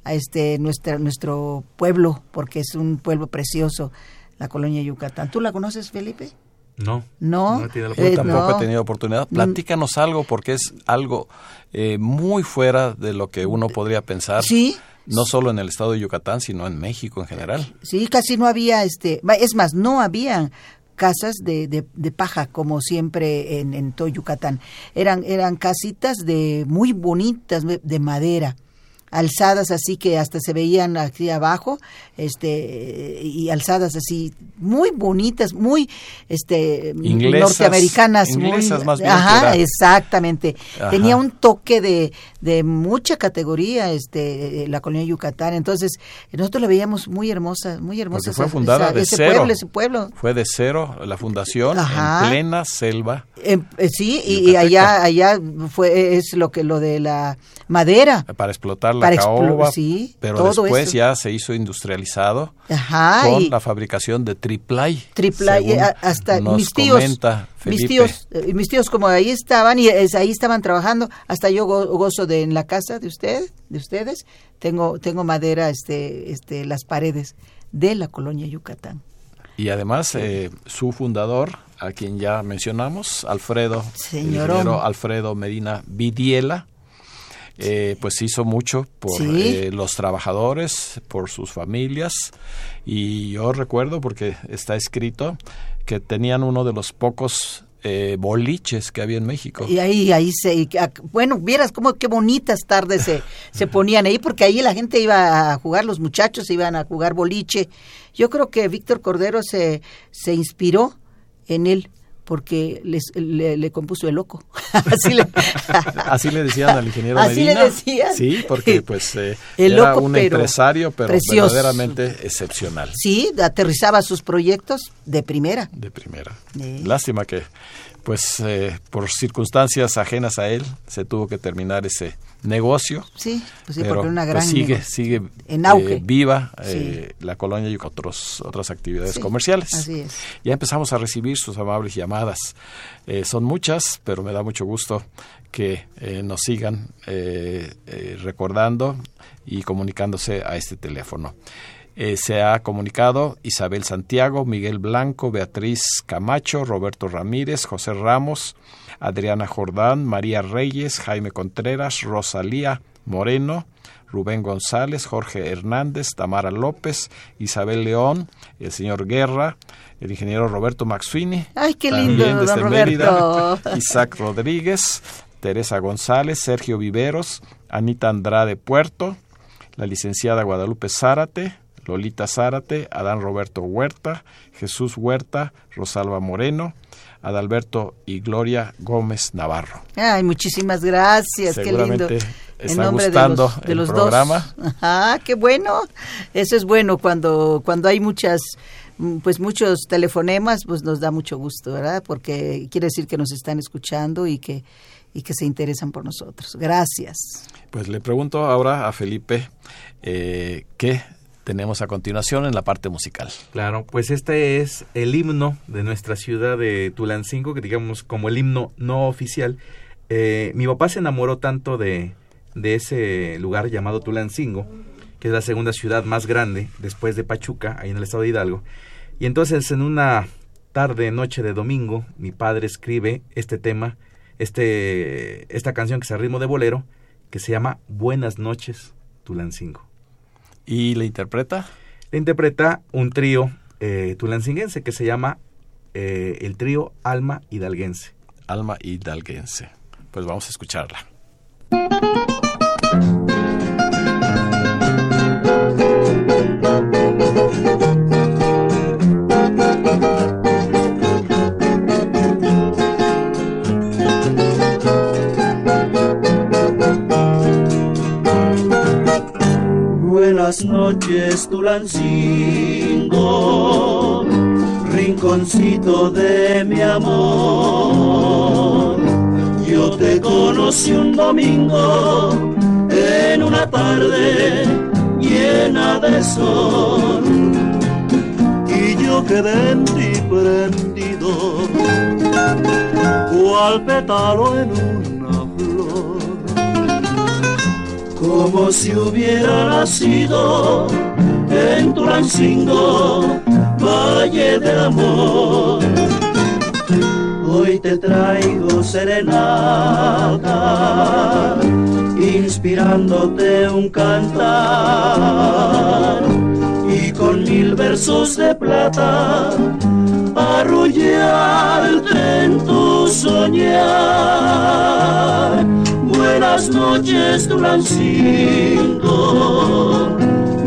a este nuestro, nuestro pueblo, porque es un pueblo precioso, la colonia Yucatán. ¿Tú la conoces, Felipe? No. No. no he tenido la Yo Eh, tampoco no. he tenido oportunidad. Platícanos algo porque es algo eh, muy fuera de lo que uno podría pensar. Sí. No solo en el estado de Yucatán, sino en México en general. Sí, casi no había, este, es más, no había casas de, de, de paja como siempre en, en todo Yucatán. Eran, eran casitas de muy bonitas, de madera alzadas así que hasta se veían aquí abajo este y alzadas así muy bonitas muy este Inglesas, norteamericanas inglesas muy, más bien ajá exactamente Ajá. tenía un toque de, de mucha categoría este la colonia Yucatán entonces nosotros la veíamos muy hermosa muy hermosa Porque fue fundada esa- de ese cero. pueblo ese pueblo Fue de cero la fundación Ajá. en plena selva. Eh, sí y, y allá allá fue es lo que lo de la madera para explotar la Para caoba, sí, pero después eso. ya se hizo industrializado ajá con y- la fabricación de triplay. según eh, hasta nos mis tíos comenta mis tíos eh, mis tíos como ahí estaban y ahí estaban trabajando hasta yo go- gozo de en la casa de usted de ustedes tengo tengo madera este este las paredes de la colonia Yucatán Y además eh, su fundador, a quien ya mencionamos, Alfredo, ingeniero Alfredo Medina Vidiela, eh, pues hizo mucho por Sí. eh, los trabajadores, por sus familias. Y yo recuerdo, porque está escrito, que tenían uno de los pocos eh, boliches que había en México. Y ahí, ahí se, y a- bueno, vieras cómo qué bonitas tardes se, se ponían ahí, porque ahí la gente iba a jugar, los muchachos iban a jugar boliche. Yo creo que Víctor Cordero se, se inspiró en él, porque les- le, le compuso el loco. Así le, Así le decían al ingeniero Así le decían. Sí, porque pues eh, El era loco, un pero empresario, pero precioso. verdaderamente excepcional. sí, aterrizaba sus proyectos de primera. de primera. Lástima que, pues, eh, por circunstancias ajenas a él, se tuvo que terminar ese negocio. Sí, pues sí, pero porque una pues, gran sigue, sigue En auge. eh, viva eh, la colonia y otros, otras actividades Sí, comerciales. así es. Ya empezamos a recibir sus amables llamadas. Eh, son muchas, pero me da mucho gusto que eh, nos sigan recordando y comunicándose a este teléfono. Eh, se ha comunicado Isabel Santiago, Miguel Blanco, Beatriz Camacho, Roberto Ramírez, José Ramos, Adriana Jordán, María Reyes, Jaime Contreras, Rosalía Moreno, Rubén González, Jorge Hernández, Tamara López, Isabel León, el señor Guerra, el ingeniero Roberto Maxfini. Ay, qué lindo, desde. Mérida, Isaac Rodríguez, Teresa González, Sergio Viveros, Anita Andrade Puerto, la licenciada Guadalupe Zárate, Lolita Zárate, Adán Roberto Huerta, Jesús Huerta, Rosalba Moreno, Adalberto y Gloria Gómez Navarro. Ay, muchísimas gracias, qué lindo. En está nombre gustando de los, de el los programa. dos. Ajá, qué bueno. Eso es bueno cuando cuando hay muchas mm, pues muchos telefonemas, pues nos da mucho gusto, ¿verdad? Porque quiere decir que nos están escuchando y que y que se interesan por nosotros. Gracias. Pues le pregunto ahora a Felipe eh, qué tenemos a continuación en la parte musical. Claro, pues este es el himno de nuestra ciudad de Tulancingo, que digamos como el himno no oficial. Eh, mi papá se enamoró tanto de, de ese lugar llamado Tulancingo, que es la segunda ciudad más grande después de Pachuca, ahí en el estado de Hidalgo. Y entonces en una tarde, noche de domingo, mi padre escribe este tema, este, esta canción que es a ritmo de bolero, que se llama Buenas noches, Tulancingo. ¿Y le interpreta? La interpreta un trío eh, tulancinguense que se llama eh, el trío Alma Hidalguense. Alma Hidalguense. Pues vamos a escucharla. Tulancingo, rinconcito de mi amor. Yo te conocí un domingo en una tarde llena de sol y yo quedé en ti prendido cual pétalo en una flor como si hubiera nacido en Tulancingo, Valle del Amor. Hoy te traigo serenata, inspirándote un cantar y con mil versos de plata arrullarte en tu soñar. Buenas noches, Tulancingo,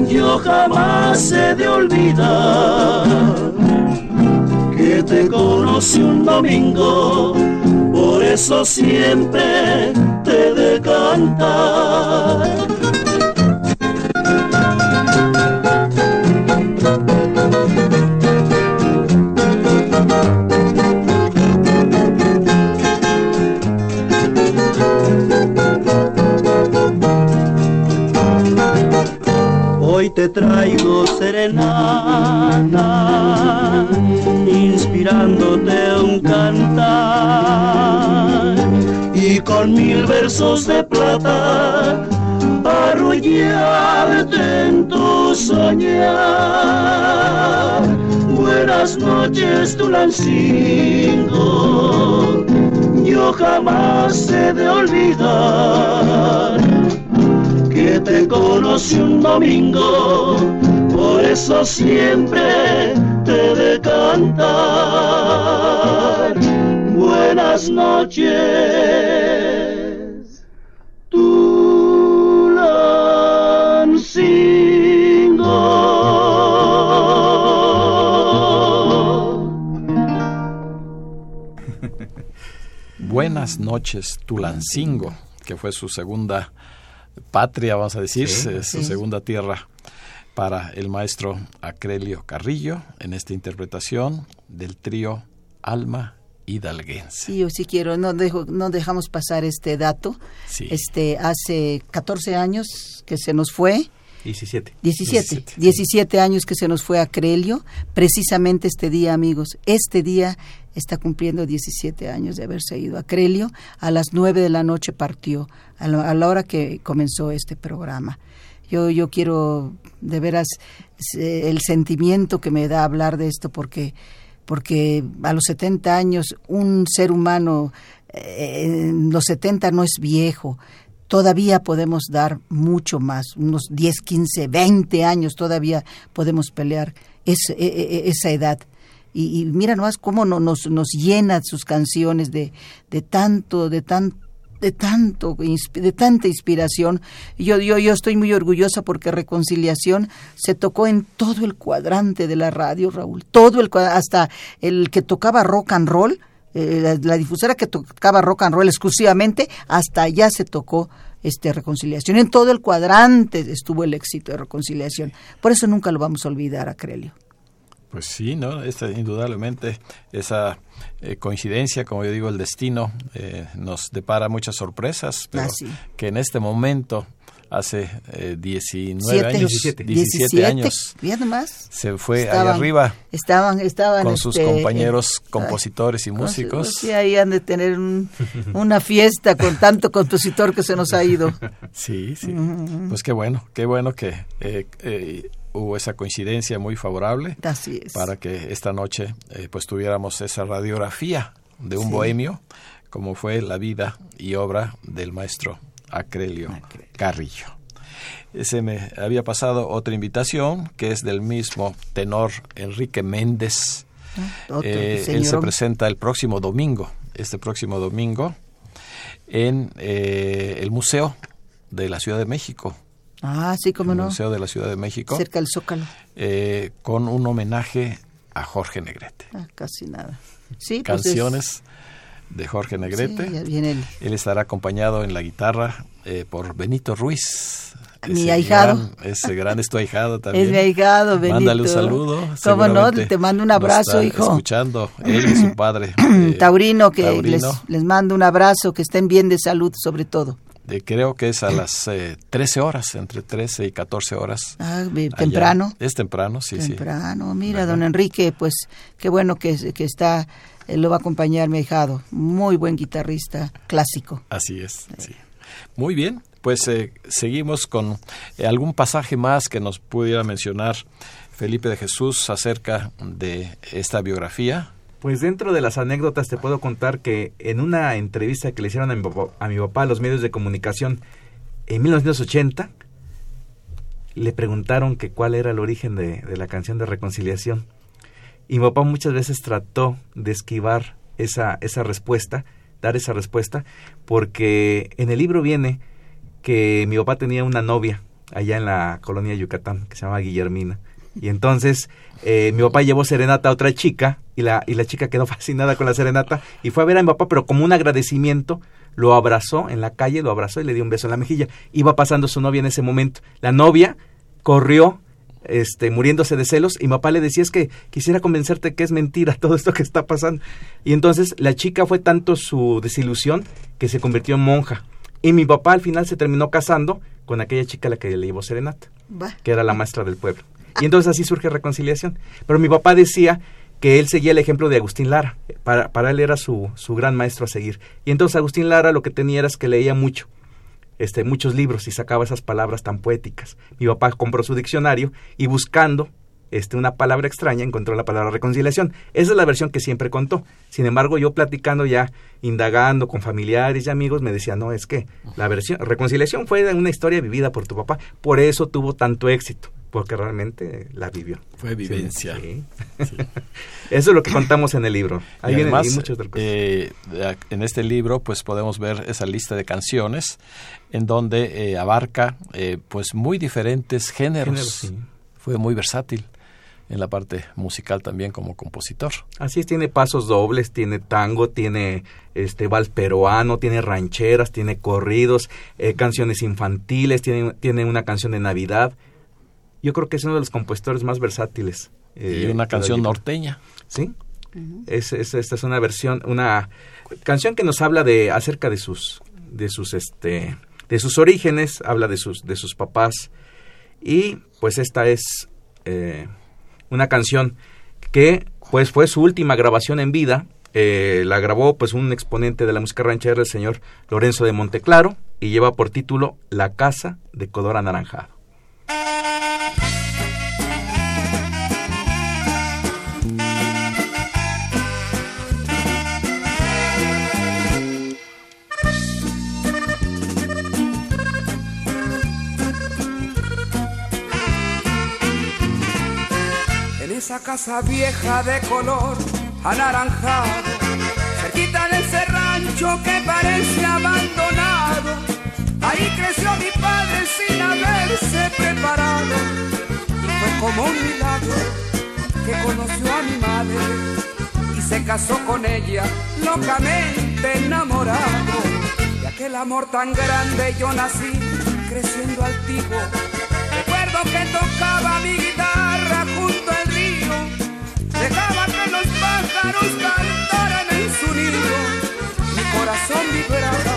yo jamás he de olvidar que te conocí un domingo, por eso siempre te he cantar. Te traigo serenata, inspirándote un cantar y con mil versos de plata arrullarte en tu soñar. Buenas noches, Tulancingo, yo jamás he de olvidar te conocí un domingo, por eso siempre te de cantar. Buenas noches, Buenas noches, Tulancingo, que fue su segunda patria, vamos a decir, Sí, eh, su sí. segunda tierra para el maestro Acrelio Carrillo en esta interpretación del trío Alma Hidalguense. Sí, yo sí quiero, no, dejo, no dejamos pasar este dato. Sí. Este, hace 14 años que se nos fue, 17. 17, 17. 17 años que se nos fue a Crelio, precisamente este día, amigos, este día está cumpliendo 17 años de haberse ido a Crelio, a las 9 de la noche partió, a la, hora que comenzó este programa. Yo, yo quiero, de veras, eh, el sentimiento que me da hablar de esto, porque, porque a los 70 años un ser humano eh, en los 70 no es viejo, todavía podemos dar mucho más, unos 10, 15, 20 años todavía podemos pelear ese- e- e- esa edad. Y, y mira nomás cómo no- nos, nos llena sus canciones de, de tanto, de tan de tanto de tanta inspiración yo yo yo estoy muy orgullosa porque reconciliación se tocó en todo el cuadrante de la radio Raúl todo el hasta el que tocaba rock and roll eh, la, la difusora que tocaba rock and roll exclusivamente, hasta allá se tocó este reconciliación. En todo el cuadrante estuvo el éxito de reconciliación. Por eso nunca lo vamos a olvidar a Crelio. Pues sí, ¿no? Esta, indudablemente esa eh, coincidencia, como yo digo, el destino eh, nos depara muchas sorpresas, pero Ah, sí. que en este momento, hace eh, 19 Siete. años, 17. 17 años, Fíjate nomás. se fue ahí Estaban- arriba Estaban, estaban con sus este, compañeros eh, compositores y músicos. Sí, ahí han de tener un- una fiesta con tanto compositor que se nos ha ido. Sí, sí. Pues qué bueno, qué bueno que eh, eh, hubo esa coincidencia muy favorable Así es. para que esta noche eh, pues tuviéramos esa radiografía de un Sí. bohemio como fue la vida y obra del maestro Acrelio Acrelio. Carrillo. Se me había pasado otra invitación que es del mismo tenor Enrique Méndez. Otro Eh, él se presenta el próximo domingo, este próximo domingo, en eh, el Museo de la Ciudad de México. Ah, sí, cómo el no. Museo de la Ciudad de México, Cerca del Zócalo. eh, con un homenaje a Jorge Negrete. Ah, casi nada. Sí, pues es- Canciones de Jorge Negrete. Sí, ya viene el- Él estará acompañado en la guitarra eh, por Benito Ruiz, mi ahijado. ese gran es tu ahijado también. Es mi ahijado, Benito. Mándale un saludo. ¿Cómo no? Te mando un abrazo, hijo. escuchando, él y su padre. Eh, Taurino, que Les, les mando un abrazo, que estén bien de salud sobre todo. De, creo que es a las 13 eh, horas, entre 13 y 14 horas. Ah, temprano. Es temprano, sí, sí. Temprano, mira, don Enrique, pues qué bueno que, que está, él lo va a acompañar mi ahijado. Muy buen guitarrista clásico. Así es, sí. Muy bien, pues eh, seguimos con eh, algún pasaje más que nos pudiera mencionar Felipe de Jesús acerca de esta biografía. Pues dentro de las anécdotas te puedo contar que en una entrevista que le hicieron a mi papá a, mi papá, los medios de comunicación en 1980, le preguntaron que cuál era el origen de, de la canción de reconciliación. Y mi papá muchas veces trató de esquivar esa, esa respuesta, dar esa respuesta, porque en el libro viene que mi papá tenía una novia allá en la colonia de Yucatán que se llamaba Guillermina. Y entonces eh, mi papá llevó serenata a otra chica y la, y la chica quedó fascinada con la serenata y fue a ver a mi papá, pero como un agradecimiento lo abrazó en la calle, lo abrazó y le dio un beso en la mejilla. Iba pasando su novia en ese momento. La novia corrió este, muriéndose de celos, y mi papá le decía es que quisiera convencerte que es mentira todo esto que está pasando. Y entonces la chica fue tanto su desilusión que se convirtió en monja. Y mi papá al final se terminó casando con aquella chica a la que le llevó serenata, que era la maestra del pueblo. Y entonces así surge reconciliación. Pero mi papá decía que él seguía el ejemplo de Agustín Lara. Para, para él era su, su gran maestro a seguir. Y entonces Agustín Lara lo que tenía era que leía mucho este, muchos libros y sacaba esas palabras tan poéticas. Mi papá compró su diccionario y buscando este, una palabra extraña encontró la palabra reconciliación. Esa es la versión que siempre contó. Sin embargo, yo platicando ya, indagando con familiares y amigos, me decía, no, es que la versión, reconciliación fue una historia vivida por tu papá, por eso tuvo tanto éxito porque realmente la vivió. Fue vivencia. Eso es lo que contamos en el libro. Ahí además, eh, en este libro pues podemos ver esa lista de canciones en donde eh, abarca eh, pues muy diferentes géneros. Fue muy versátil en la parte musical también como compositor. Así es, tiene pasos dobles, tiene tango, tiene este vals peruano, tiene rancheras, tiene corridos, canciones infantiles, tiene, tiene una canción de Navidad yo creo que es uno de los compositores más versátiles. y eh, una canción norteña. Sí. es, esta es una versión, una canción que nos habla de acerca de sus, de sus, este, de sus orígenes, habla de sus, de sus papás y pues esta es eh, una canción que pues fue su última grabación en vida. Eh, la grabó pues un exponente de la música ranchera, el señor Lorenzo de Monteclaro, y lleva por título La Casa de Color Anaranjado. Esa casa vieja de color anaranjado, cerquita de ese rancho que parece abandonado. Ahí creció mi padre sin haberse preparado. Y fue como un milagro que conoció a mi madre y se casó con ella, locamente enamorado. De aquel amor tan grande yo nací creciendo altivo. Recuerdo que tocaba mi guitarra corazón vibraba,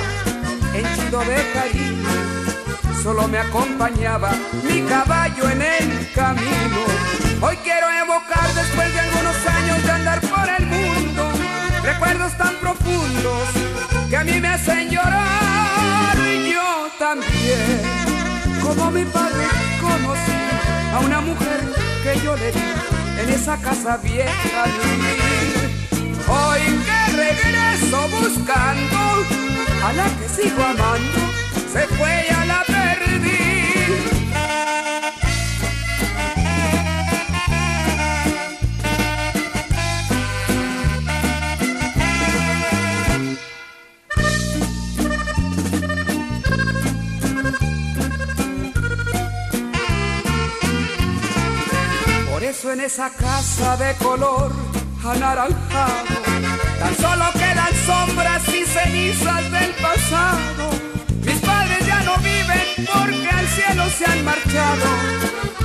henchido de cariño, solo me acompañaba mi caballo en el camino. Hoy quiero evocar después de algunos años de andar por el mundo, recuerdos tan profundos que a mí me hacen llorar. Y yo también, como mi padre conocí a una mujer que yo le di en esa casa vieja Hoy que regreso buscando a la que sigo amando, se fue a la perdí. en esa casa de color anaranjado. Tan solo quedan sombras y cenizas del pasado. Mis padres ya no viven porque al cielo se han marchado.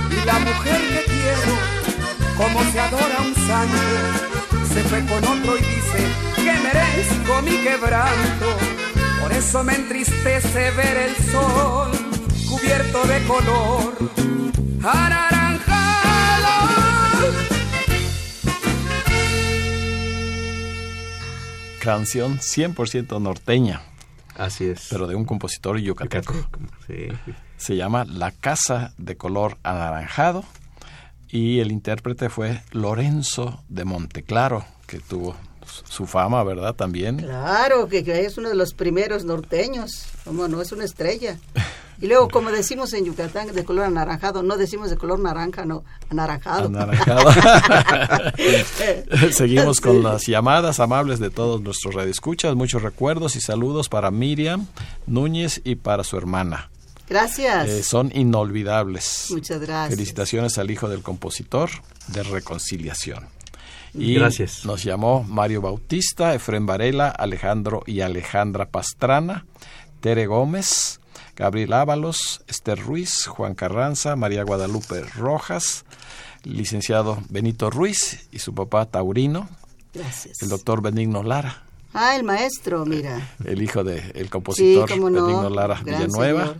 Y la mujer que quiero, como se adora un santo, se fue con otro y dice que merezco mi quebranto. Por eso me entristece ver el sol cubierto de color anaranjado. Canción 100% norteña. Así es. Pero de un compositor yucateco. Sí. Se llama La Casa de Color Anaranjado y el intérprete fue Lorenzo de Monteclaro, que tuvo su fama, ¿verdad? También. Claro, que, que es uno de los primeros norteños. Como no, es una estrella. Y luego, como decimos en Yucatán, de color anaranjado, no decimos de color naranja, no, anaranjado. Anaranjado. Seguimos con las llamadas amables de todos nuestros radioescuchas. Muchos recuerdos y saludos para Miriam Núñez y para su hermana. Gracias. Eh, son inolvidables. Muchas gracias. Felicitaciones al hijo del compositor de Reconciliación. Y Gracias. nos llamó Mario Bautista, Efren Varela, Alejandro y Alejandra Pastrana, Tere Gómez, Gabriel Ábalos, Esther Ruiz, Juan Carranza, María Guadalupe Rojas, licenciado Benito Ruiz y su papá Taurino, Gracias. el doctor Benigno Lara, Ah, el maestro, mira. el hijo del compositor Sí, cómo no, Benigno Lara Villanueva, señor.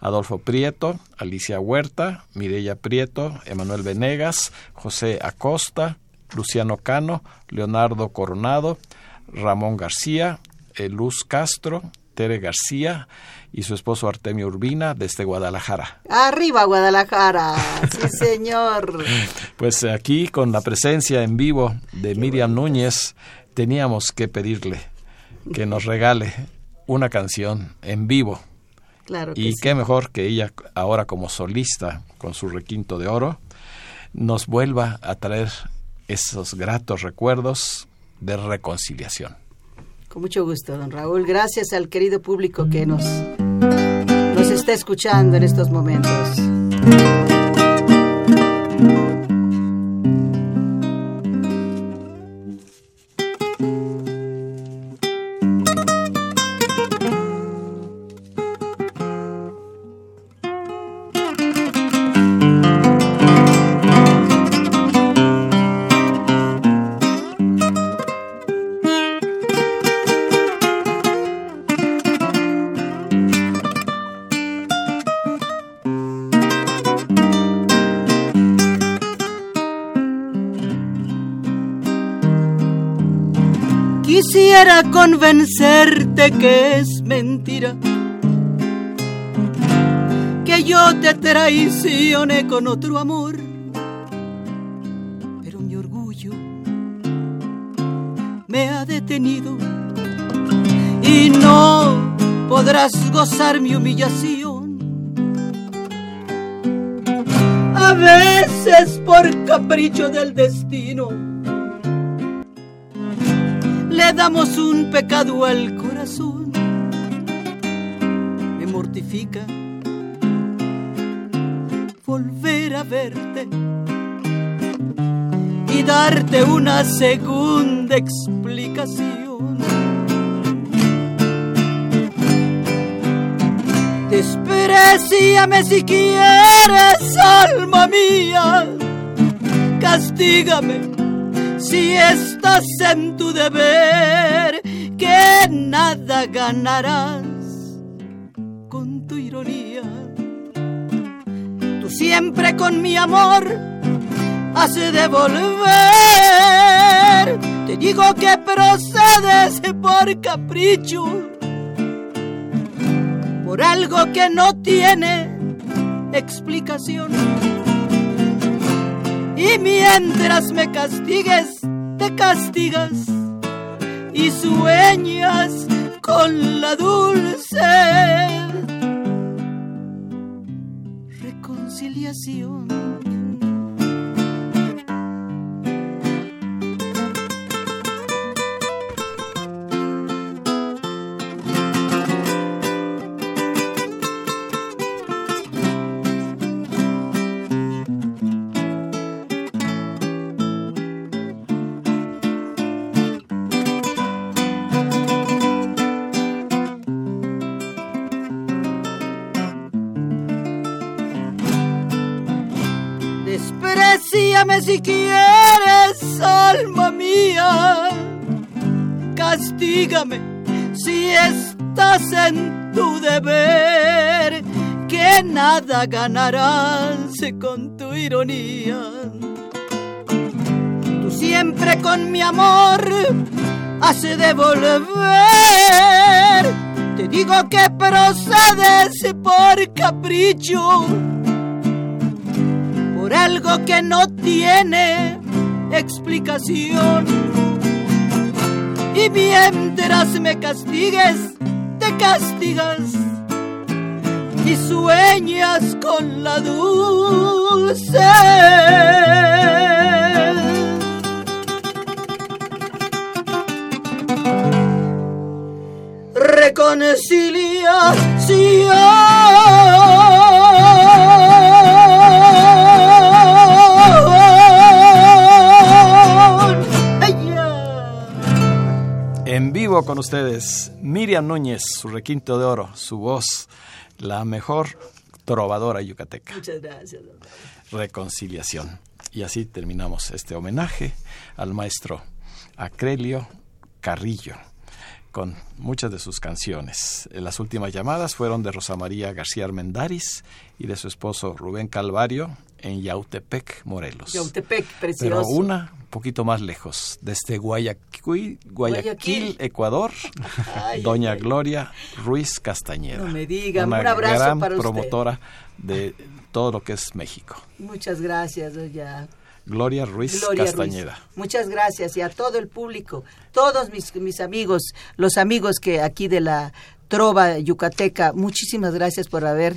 Adolfo Prieto, Alicia Huerta, Mireya Prieto, Emanuel Venegas, José Acosta, Luciano Cano, Leonardo Coronado, Ramón García, Luz Castro, Tere García y su esposo Artemio Urbina desde Guadalajara. Arriba, Guadalajara. Sí, señor. Pues aquí con la presencia en vivo de Miriam Núñez teníamos que pedirle que nos regale una canción en vivo. Claro que Y sí. qué mejor que ella ahora como solista con su requinto de oro nos vuelva a traer esos gratos recuerdos de reconciliación. Con mucho gusto, don Raúl. Gracias al querido público que nos está escuchando en estos momentos. Convencerte que es mentira, que yo te traicioné con otro amor, pero mi orgullo me ha detenido. Y no podrás gozar mi humillación. A veces por capricho del destino damos un pecado al corazón. Me mortifica volver a verte y darte una segunda explicación. Despreciame si quieres, alma mía. Castígame si estás en tu deber, que nada ganarás con tu ironía. Tú siempre con mi amor has de volver. Te digo que procedes por capricho, por algo que no tiene explicación. Y mientras me castigues, te castigas y sueñas con la dulce reconciliación. Si quieres, alma mía. Castígame si estás en tu deber, que nada ganarás con tu ironía. Tú siempre con mi amor hace devolver. Te digo que procedes por capricho algo que no tiene explicación. Y mientras me castigues, te castigas y sueñas con la dulce. Con ustedes, Miriam Núñez, su requinto de oro, su voz, la mejor trovadora yucateca. Muchas gracias. Reconciliación. Y así terminamos este homenaje al maestro Acrelio Carrillo con muchas de sus canciones. Las últimas llamadas fueron de Rosa María García Armendáriz y de su esposo Rubén Calvario en Yautepec, Morelos. Yautepec, precioso. Pero una un poquito más lejos, desde Guayaquil, Guayaquil, Guayaquil. Ecuador, Ay, doña ay. Gloria Ruiz Castañeda. No me diga, una un abrazo gran para usted. promotora de todo lo que es México. Muchas gracias, doña Gloria Ruiz Gloria Castañeda. Ruiz. Muchas gracias y a todo el público, todos mis, mis amigos, los amigos que aquí de la Trova Yucateca, muchísimas gracias por haber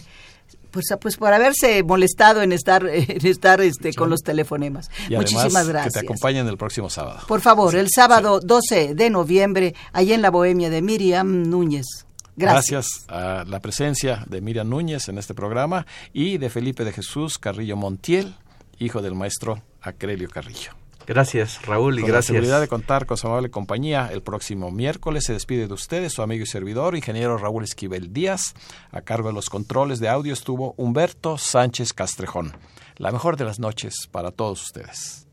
pues, pues por haberse molestado en estar en estar este con los telefonemas. Y además muchísimas que gracias. te acompañen el próximo sábado. Por favor, el sábado 12 de noviembre, allá en la Bohemia de Miriam Núñez. Gracias. Gracias a la presencia de Miriam Núñez en este programa y de Felipe de Jesús Carrillo Montiel, hijo del maestro Acrelio Carrillo. Gracias, Raúl, y Con gracias. la seguridad de contar con su amable compañía, el próximo miércoles se despide de ustedes su amigo y servidor, ingeniero Raúl Esquivel Díaz. A cargo de los controles de audio estuvo Humberto Sánchez Castrejón. La mejor de las noches para todos ustedes.